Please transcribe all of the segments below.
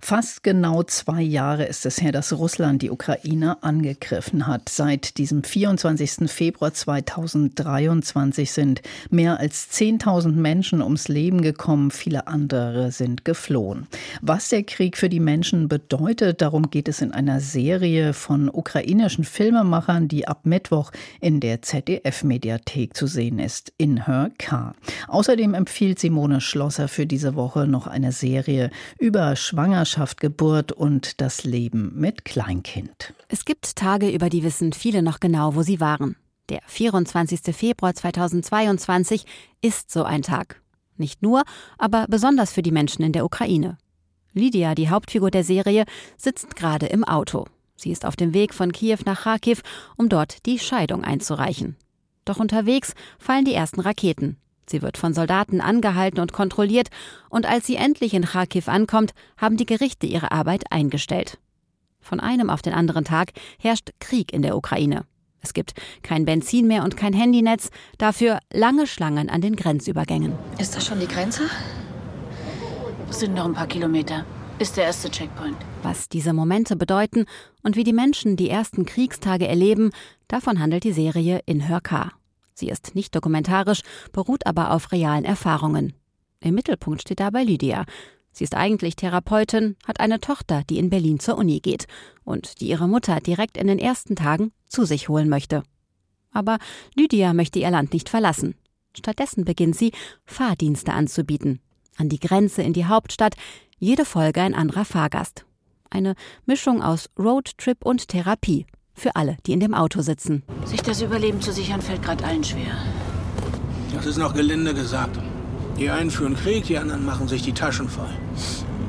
Fast genau zwei Jahre ist es her, dass Russland die Ukraine angegriffen hat. Seit diesem 24. Februar 2023 sind mehr als 10.000 Menschen ums Leben gekommen, viele andere sind geflohen. Was der Krieg für die Menschen bedeutet, darum geht es in einer Serie von ukrainischen Filmemachern, die ab Mittwoch in der ZDF-Mediathek zu sehen ist, in Her K. Außerdem empfiehlt Simone Schlosser für diese Woche noch eine Serie über Schwangerschaft Schwangerschaft, Geburt und das Leben mit Kleinkind. Es gibt Tage, über die wissen viele noch genau, wo sie waren. Der 24. Februar 2022 ist so ein Tag. Nicht nur, aber besonders für die Menschen in der Ukraine. Lydia, die Hauptfigur der Serie, sitzt gerade im Auto. Sie ist auf dem Weg von Kiew nach Kharkiv, um dort die Scheidung einzureichen. Doch unterwegs fallen die ersten Raketen. Sie wird von Soldaten angehalten und kontrolliert, und als sie endlich in Kharkiv ankommt, haben die Gerichte ihre Arbeit eingestellt. Von einem auf den anderen Tag herrscht Krieg in der Ukraine. Es gibt kein Benzin mehr und kein Handynetz, dafür lange Schlangen an den Grenzübergängen. Ist das schon die Grenze? Es sind noch ein paar Kilometer. Ist der erste Checkpoint. Was diese Momente bedeuten und wie die Menschen die ersten Kriegstage erleben, davon handelt die Serie in Hörkar. Sie ist nicht dokumentarisch, beruht aber auf realen Erfahrungen. Im Mittelpunkt steht dabei Lydia. Sie ist eigentlich Therapeutin, hat eine Tochter, die in Berlin zur Uni geht und die ihre Mutter direkt in den ersten Tagen zu sich holen möchte. Aber Lydia möchte ihr Land nicht verlassen. Stattdessen beginnt sie, Fahrdienste anzubieten. An die Grenze in die Hauptstadt, jede Folge ein anderer Fahrgast. Eine Mischung aus Roadtrip und Therapie für alle, die in dem Auto sitzen. Sich das Überleben zu sichern, fällt gerade allen schwer. Das ist noch gelinde gesagt. Die einen führen Krieg, die anderen machen sich die Taschen voll.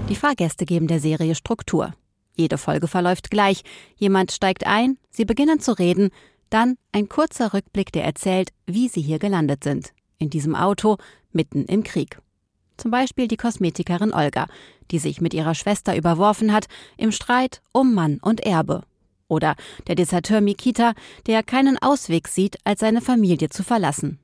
Die Fahrgäste geben der Serie Struktur. Jede Folge verläuft gleich. Jemand steigt ein, sie beginnen zu reden, dann ein kurzer Rückblick, der erzählt, wie sie hier gelandet sind. In diesem Auto, mitten im Krieg. Zum Beispiel die Kosmetikerin Olga, die sich mit ihrer Schwester überworfen hat, im Streit um Mann und Erbe oder der Deserteur Mikita, der keinen Ausweg sieht, als seine Familie zu verlassen.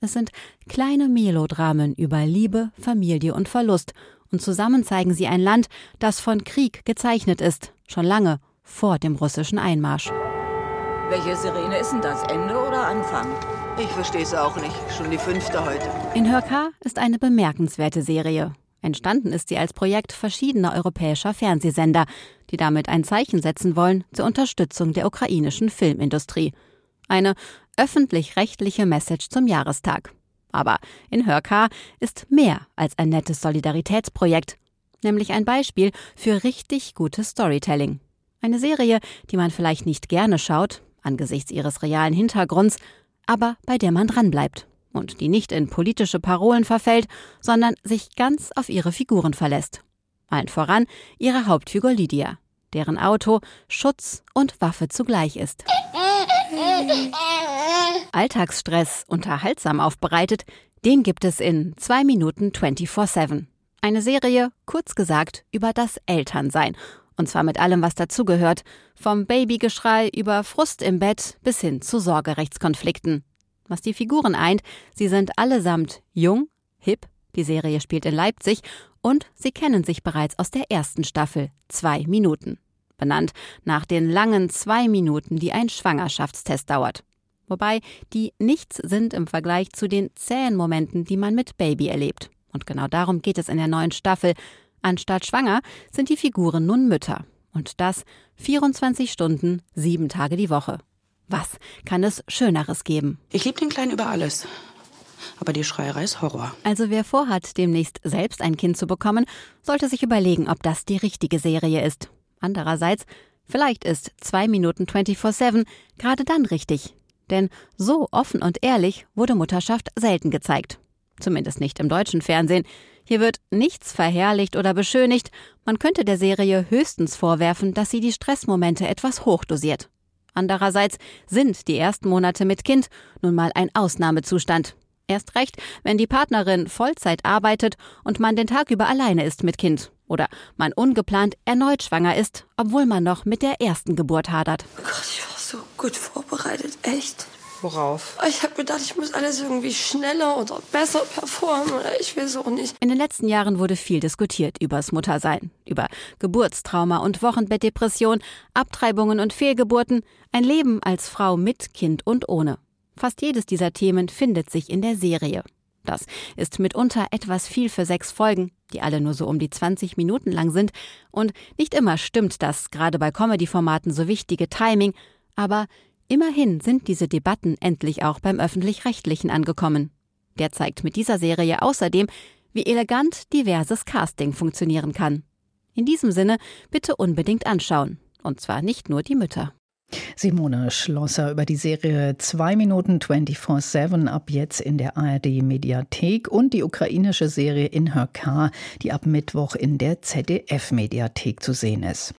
Es sind kleine Melodramen über Liebe, Familie und Verlust, und zusammen zeigen sie ein Land, das von Krieg gezeichnet ist, schon lange vor dem russischen Einmarsch. Welche Sirene ist denn das? Ende oder Anfang? Ich verstehe es auch nicht. Schon die fünfte heute. In Hörka ist eine bemerkenswerte Serie. Entstanden ist sie als Projekt verschiedener europäischer Fernsehsender, die damit ein Zeichen setzen wollen zur Unterstützung der ukrainischen Filmindustrie. Eine öffentlich-rechtliche Message zum Jahrestag. Aber in Hörkar ist mehr als ein nettes Solidaritätsprojekt, nämlich ein Beispiel für richtig gutes Storytelling. Eine Serie, die man vielleicht nicht gerne schaut, angesichts ihres realen Hintergrunds, aber bei der man dranbleibt und die nicht in politische Parolen verfällt, sondern sich ganz auf ihre Figuren verlässt. Allen voran ihre Hauptfigur Lydia, deren Auto Schutz und Waffe zugleich ist. Alltagsstress unterhaltsam aufbereitet, den gibt es in 2 Minuten 24-7. Eine Serie, kurz gesagt, über das Elternsein. Und zwar mit allem, was dazugehört. Vom Babygeschrei über Frust im Bett bis hin zu Sorgerechtskonflikten. Was die Figuren eint, sie sind allesamt jung, hip, die Serie spielt in Leipzig und sie kennen sich bereits aus der ersten Staffel, zwei Minuten. Benannt nach den langen zwei Minuten, die ein Schwangerschaftstest dauert. Wobei die nichts sind im Vergleich zu den zähen Momenten, die man mit Baby erlebt. Und genau darum geht es in der neuen Staffel. Anstatt schwanger sind die Figuren nun Mütter. Und das 24 Stunden, sieben Tage die Woche. Was kann es Schöneres geben? Ich liebe den Kleinen über alles. Aber die Schreierei ist Horror. Also wer vorhat, demnächst selbst ein Kind zu bekommen, sollte sich überlegen, ob das die richtige Serie ist. Andererseits, vielleicht ist 2 Minuten 24-7 gerade dann richtig. Denn so offen und ehrlich wurde Mutterschaft selten gezeigt. Zumindest nicht im deutschen Fernsehen. Hier wird nichts verherrlicht oder beschönigt. Man könnte der Serie höchstens vorwerfen, dass sie die Stressmomente etwas hochdosiert. Andererseits sind die ersten Monate mit Kind nun mal ein Ausnahmezustand. Erst recht, wenn die Partnerin Vollzeit arbeitet und man den Tag über alleine ist mit Kind. Oder man ungeplant erneut schwanger ist, obwohl man noch mit der ersten Geburt hadert. Oh Gott, ich war so gut vorbereitet, echt. Worauf? Ich habe gedacht, ich muss alles irgendwie schneller oder besser performen oder ich will auch nicht. In den letzten Jahren wurde viel diskutiert übers Muttersein, über Geburtstrauma und Wochenbettdepression, Abtreibungen und Fehlgeburten, ein Leben als Frau mit Kind und ohne. Fast jedes dieser Themen findet sich in der Serie. Das ist mitunter etwas viel für sechs Folgen, die alle nur so um die 20 Minuten lang sind. Und nicht immer stimmt das, gerade bei Comedy-Formaten, so wichtige Timing. Aber immerhin sind diese Debatten endlich auch beim Öffentlich-Rechtlichen angekommen. Der zeigt mit dieser Serie außerdem, wie elegant diverses Casting funktionieren kann. In diesem Sinne bitte unbedingt anschauen. Und zwar nicht nur die Mütter. Simone Schlosser über die Serie 2 Minuten 24-7 ab jetzt in der ARD Mediathek und die ukrainische Serie In Her Car, die ab Mittwoch in der ZDF Mediathek zu sehen ist.